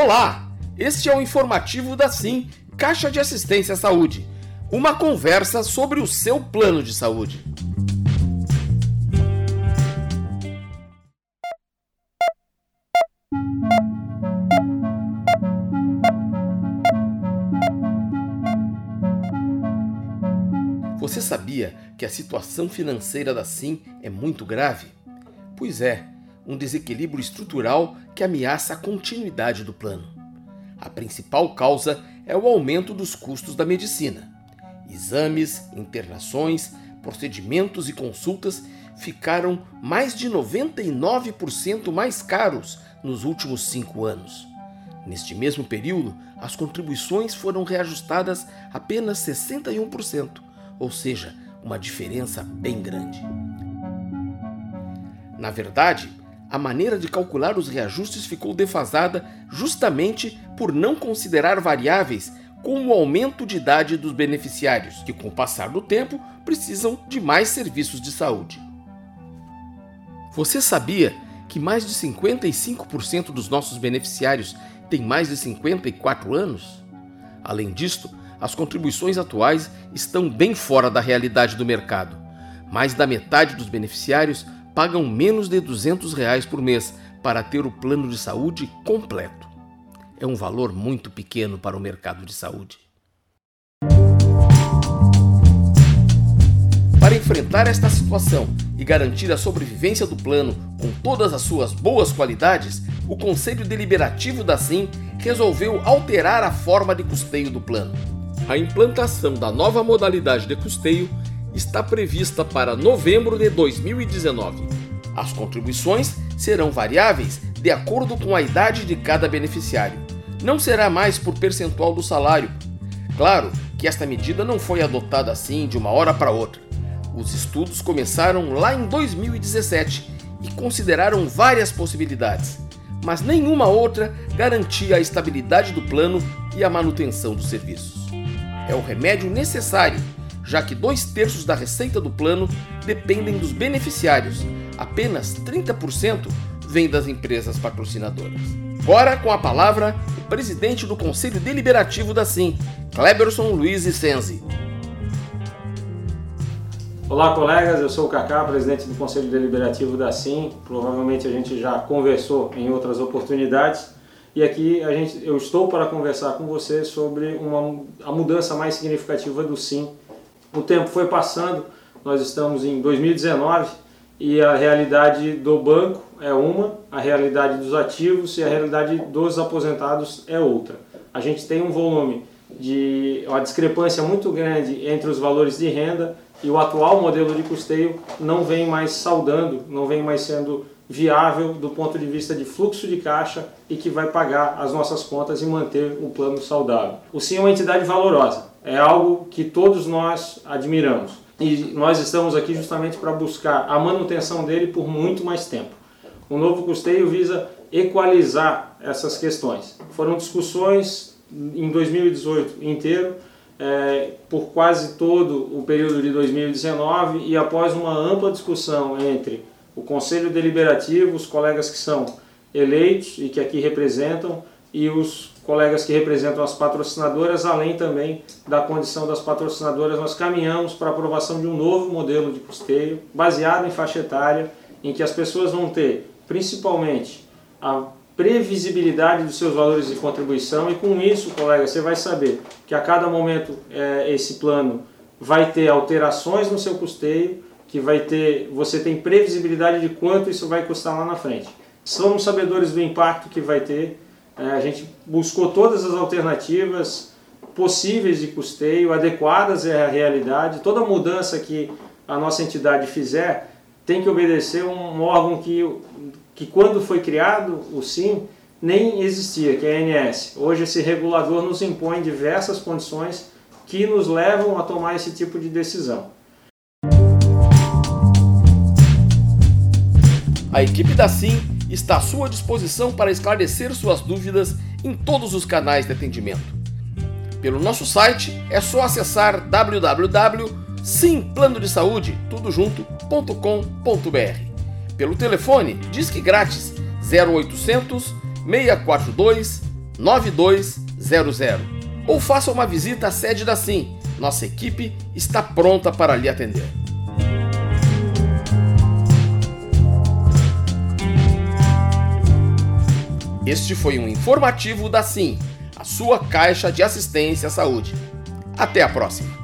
Olá, este é o informativo da Sim, Caixa de Assistência à Saúde. Uma conversa sobre o seu plano de saúde. Você sabia que a situação financeira da Sim é muito grave? Pois é, um desequilíbrio estrutural que ameaça a continuidade do plano. A principal causa é o aumento dos custos da medicina. Exames, internações, procedimentos e consultas ficaram mais de 99% mais caros nos últimos cinco anos. Neste mesmo período, as contribuições foram reajustadas apenas 61%, ou seja, uma diferença bem grande. Na verdade, a maneira de calcular os reajustes ficou defasada justamente por não considerar variáveis como o aumento de idade dos beneficiários, que com o passar do tempo precisam de mais serviços de saúde. Você sabia que mais de 55% dos nossos beneficiários têm mais de 54 anos? Além disto, as contribuições atuais estão bem fora da realidade do mercado. Mais da metade dos beneficiários pagam menos de 200 reais por mês para ter o plano de saúde completo. É um valor muito pequeno para o mercado de saúde. Para enfrentar esta situação e garantir a sobrevivência do plano com todas as suas boas qualidades, o Conselho Deliberativo da SIM resolveu alterar a forma de custeio do plano. A implantação da nova modalidade de custeio está prevista para novembro de 2019. As contribuições serão variáveis de acordo com a idade de cada beneficiário. Não será mais por percentual do salário. Claro que esta medida não foi adotada assim de uma hora para outra. Os estudos começaram lá em 2017 e consideraram várias possibilidades, mas nenhuma outra garantia a estabilidade do plano e a manutenção dos serviços. É o remédio necessário já que dois terços da receita do plano dependem dos beneficiários, apenas 30% vem das empresas patrocinadoras. Agora, com a palavra, o presidente do Conselho Deliberativo da SIM, Kleberson Luiz Senzi. Olá, colegas. Eu sou o Cacá, presidente do Conselho Deliberativo da SIM. Provavelmente a gente já conversou em outras oportunidades. E aqui a gente, eu estou para conversar com você sobre uma, a mudança mais significativa do SIM o tempo foi passando, nós estamos em 2019 e a realidade do banco é uma, a realidade dos ativos e a realidade dos aposentados é outra. A gente tem um volume de uma discrepância muito grande entre os valores de renda e o atual modelo de custeio não vem mais saudando, não vem mais sendo viável do ponto de vista de fluxo de caixa e que vai pagar as nossas contas e manter o plano saudável. O SIM é uma entidade valorosa, é algo que todos nós admiramos. E nós estamos aqui justamente para buscar a manutenção dele por muito mais tempo. O novo custeio visa equalizar essas questões. Foram discussões em 2018 inteiro, é, por quase todo o período de 2019 e após uma ampla discussão entre o Conselho Deliberativo, os colegas que são eleitos e que aqui representam, e os colegas que representam as patrocinadoras, além também da condição das patrocinadoras, nós caminhamos para a aprovação de um novo modelo de custeio baseado em faixa etária, em que as pessoas vão ter principalmente a previsibilidade dos seus valores de contribuição e com isso, colega, você vai saber que a cada momento é, esse plano vai ter alterações no seu custeio, que vai ter, você tem previsibilidade de quanto isso vai custar lá na frente. Somos sabedores do impacto que vai ter a gente buscou todas as alternativas possíveis de custeio, adequadas à realidade. Toda mudança que a nossa entidade fizer tem que obedecer um órgão que, que quando foi criado, o SIM, nem existia, que é a ANS. Hoje esse regulador nos impõe diversas condições que nos levam a tomar esse tipo de decisão. A equipe da SIM está à sua disposição para esclarecer suas dúvidas em todos os canais de atendimento. Pelo nosso site é só acessar www.simplano-de-saúde.com.br. Pelo telefone, disque grátis 0800 642 9200 ou faça uma visita à sede da Sim. Nossa equipe está pronta para lhe atender. Este foi um informativo da Sim, a sua caixa de assistência à saúde. Até a próxima!